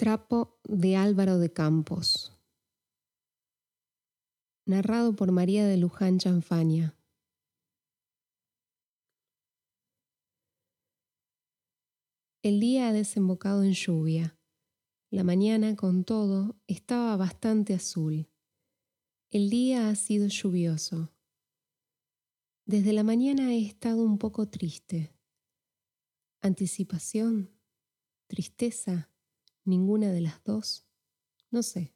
Trapo de Álvaro de Campos. Narrado por María de Luján Chanfaña. El día ha desembocado en lluvia. La mañana, con todo, estaba bastante azul. El día ha sido lluvioso. Desde la mañana he estado un poco triste. Anticipación, tristeza, ninguna de las dos. No sé.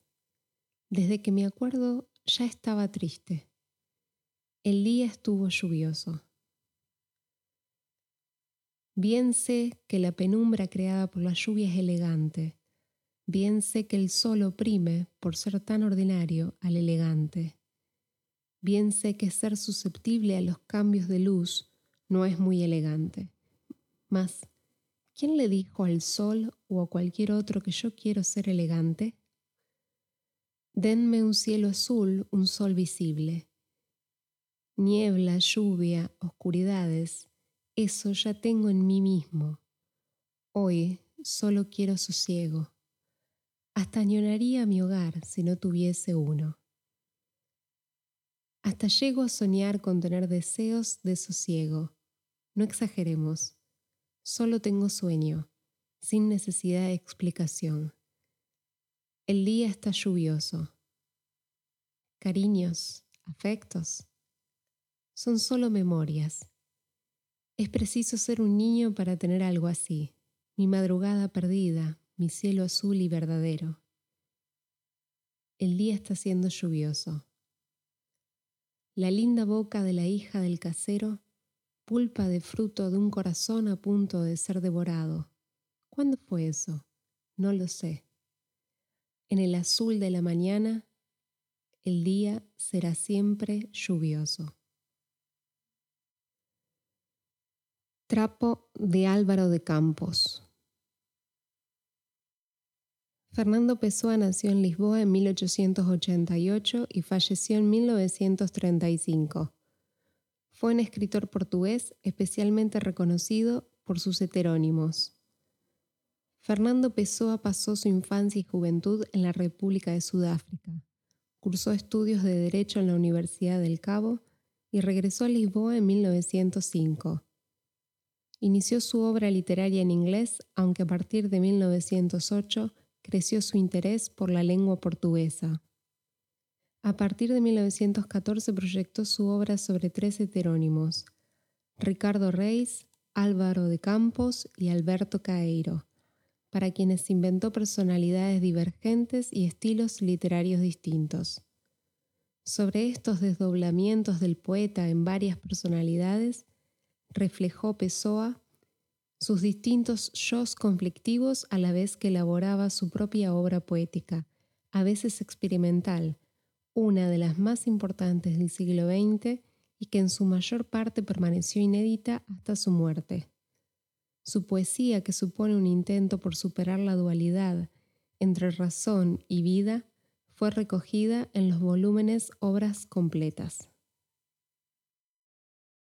Desde que me acuerdo ya estaba triste. El día estuvo lluvioso. Bien sé que la penumbra creada por la lluvia es elegante. Bien sé que el sol oprime, por ser tan ordinario, al elegante. Bien sé que ser susceptible a los cambios de luz no es muy elegante. Mas, ¿quién le dijo al sol o a cualquier otro que yo quiero ser elegante? Denme un cielo azul, un sol visible. Niebla, lluvia, oscuridades, eso ya tengo en mí mismo. Hoy solo quiero sosiego. Hasta añoraría mi hogar si no tuviese uno. Hasta llego a soñar con tener deseos de sosiego. No exageremos. Solo tengo sueño, sin necesidad de explicación. El día está lluvioso. Cariños, afectos, son solo memorias es preciso ser un niño para tener algo así, mi madrugada perdida, mi cielo azul y verdadero. El día está siendo lluvioso. La linda boca de la hija del casero, pulpa de fruto de un corazón a punto de ser devorado. ¿Cuándo fue eso? No lo sé. En el azul de la mañana, el día será siempre lluvioso. Trapo de Álvaro de Campos. Fernando Pessoa nació en Lisboa en 1888 y falleció en 1935. Fue un escritor portugués especialmente reconocido por sus heterónimos. Fernando Pessoa pasó su infancia y juventud en la República de Sudáfrica. Cursó estudios de Derecho en la Universidad del Cabo y regresó a Lisboa en 1905. Inició su obra literaria en inglés, aunque a partir de 1908 creció su interés por la lengua portuguesa. A partir de 1914 proyectó su obra sobre tres heterónimos, Ricardo Reis, Álvaro de Campos y Alberto Caeiro, para quienes inventó personalidades divergentes y estilos literarios distintos. Sobre estos desdoblamientos del poeta en varias personalidades, reflejó Pessoa sus distintos yo's conflictivos a la vez que elaboraba su propia obra poética, a veces experimental, una de las más importantes del siglo XX y que en su mayor parte permaneció inédita hasta su muerte. Su poesía, que supone un intento por superar la dualidad entre razón y vida, fue recogida en los volúmenes Obras completas.